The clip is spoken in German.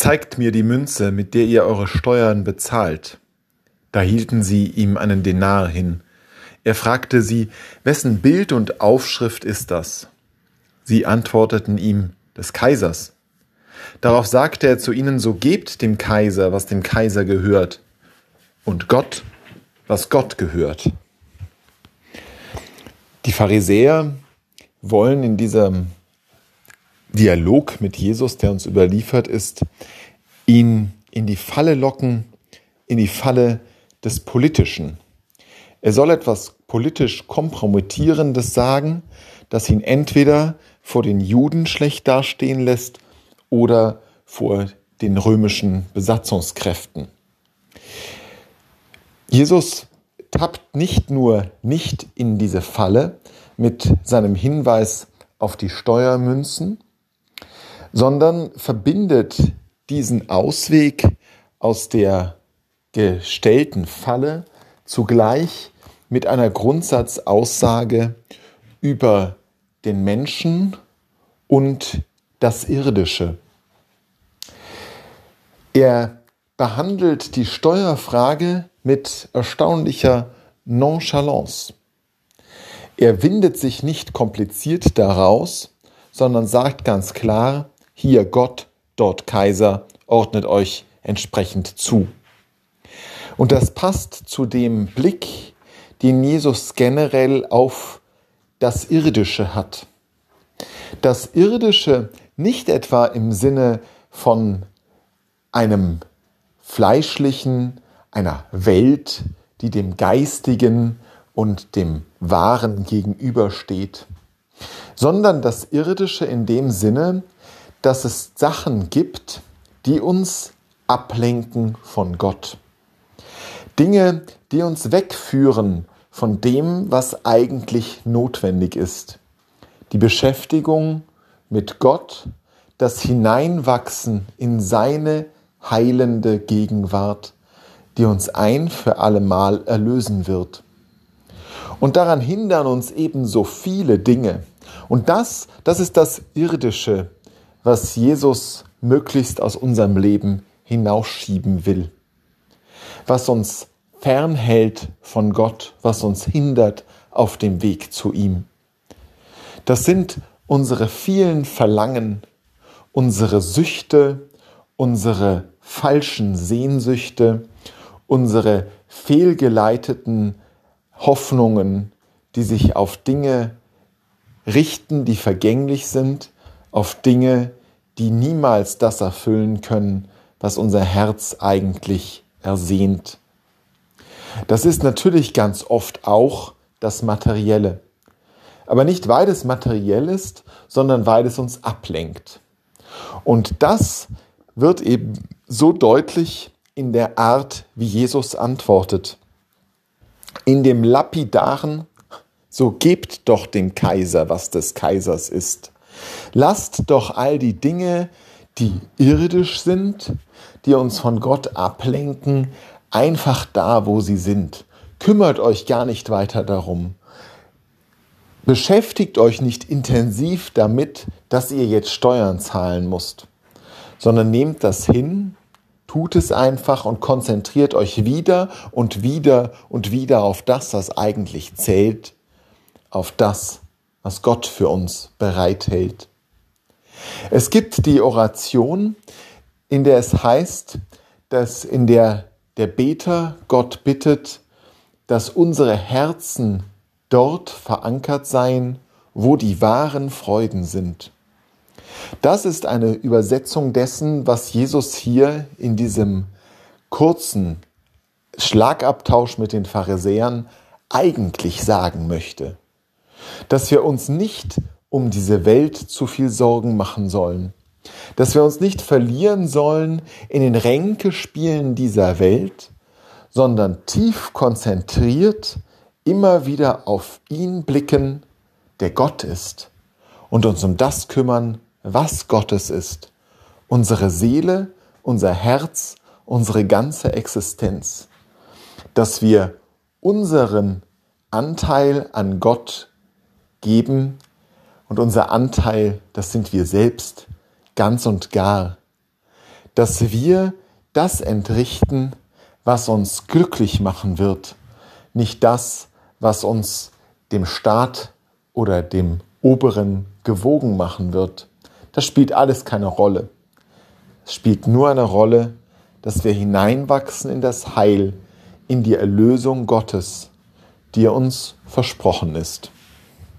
Zeigt mir die Münze, mit der ihr eure Steuern bezahlt. Da hielten sie ihm einen Denar hin. Er fragte sie, wessen Bild und Aufschrift ist das? Sie antworteten ihm, des Kaisers. Darauf sagte er zu ihnen, so gebt dem Kaiser, was dem Kaiser gehört, und Gott, was Gott gehört. Die Pharisäer wollen in diesem Dialog mit Jesus, der uns überliefert ist, ihn in die Falle locken, in die Falle des Politischen. Er soll etwas politisch Kompromittierendes sagen, das ihn entweder vor den Juden schlecht dastehen lässt oder vor den römischen Besatzungskräften. Jesus tappt nicht nur nicht in diese Falle mit seinem Hinweis auf die Steuermünzen, sondern verbindet diesen Ausweg aus der gestellten Falle zugleich mit einer Grundsatzaussage über den Menschen und das Irdische. Er behandelt die Steuerfrage mit erstaunlicher Nonchalance. Er windet sich nicht kompliziert daraus, sondern sagt ganz klar, hier Gott, dort Kaiser, ordnet euch entsprechend zu. Und das passt zu dem Blick, den Jesus generell auf das Irdische hat. Das Irdische nicht etwa im Sinne von einem fleischlichen, einer Welt, die dem Geistigen und dem Wahren gegenübersteht, sondern das Irdische in dem Sinne, dass es Sachen gibt, die uns ablenken von Gott. Dinge, die uns wegführen von dem, was eigentlich notwendig ist. Die Beschäftigung mit Gott, das Hineinwachsen in seine heilende Gegenwart, die uns ein für allemal erlösen wird. Und daran hindern uns ebenso viele Dinge. Und das, das ist das Irdische, was Jesus möglichst aus unserem Leben hinausschieben will. Was uns fernhält von Gott, was uns hindert auf dem Weg zu ihm. Das sind unsere vielen Verlangen, unsere Süchte, unsere falschen Sehnsüchte, unsere fehlgeleiteten Hoffnungen, die sich auf Dinge richten, die vergänglich sind, auf Dinge, die niemals das erfüllen können, was unser Herz eigentlich ersehnt. Das ist natürlich ganz oft auch das Materielle. Aber nicht weil es materiell ist, sondern weil es uns ablenkt. Und das wird eben so deutlich in der Art, wie Jesus antwortet. In dem lapidaren, so gebt doch dem Kaiser, was des Kaisers ist. Lasst doch all die Dinge, die irdisch sind, die uns von Gott ablenken, einfach da, wo sie sind. Kümmert euch gar nicht weiter darum. Beschäftigt euch nicht intensiv damit, dass ihr jetzt Steuern zahlen müsst, sondern nehmt das hin, tut es einfach und konzentriert euch wieder und wieder und wieder auf das, was eigentlich zählt, auf das, was Gott für uns bereithält. Es gibt die Oration, in der es heißt, dass in der der Beter Gott bittet, dass unsere Herzen dort verankert seien, wo die wahren Freuden sind. Das ist eine Übersetzung dessen, was Jesus hier in diesem kurzen Schlagabtausch mit den Pharisäern eigentlich sagen möchte. Dass wir uns nicht um diese Welt zu viel Sorgen machen sollen, dass wir uns nicht verlieren sollen in den Ränkespielen dieser Welt, sondern tief konzentriert immer wieder auf ihn blicken, der Gott ist, und uns um das kümmern, was Gottes ist, unsere Seele, unser Herz, unsere ganze Existenz, dass wir unseren Anteil an Gott geben und unser Anteil, das sind wir selbst, ganz und gar, dass wir das entrichten, was uns glücklich machen wird, nicht das, was uns dem Staat oder dem Oberen gewogen machen wird. Das spielt alles keine Rolle. Es spielt nur eine Rolle, dass wir hineinwachsen in das Heil, in die Erlösung Gottes, die uns versprochen ist.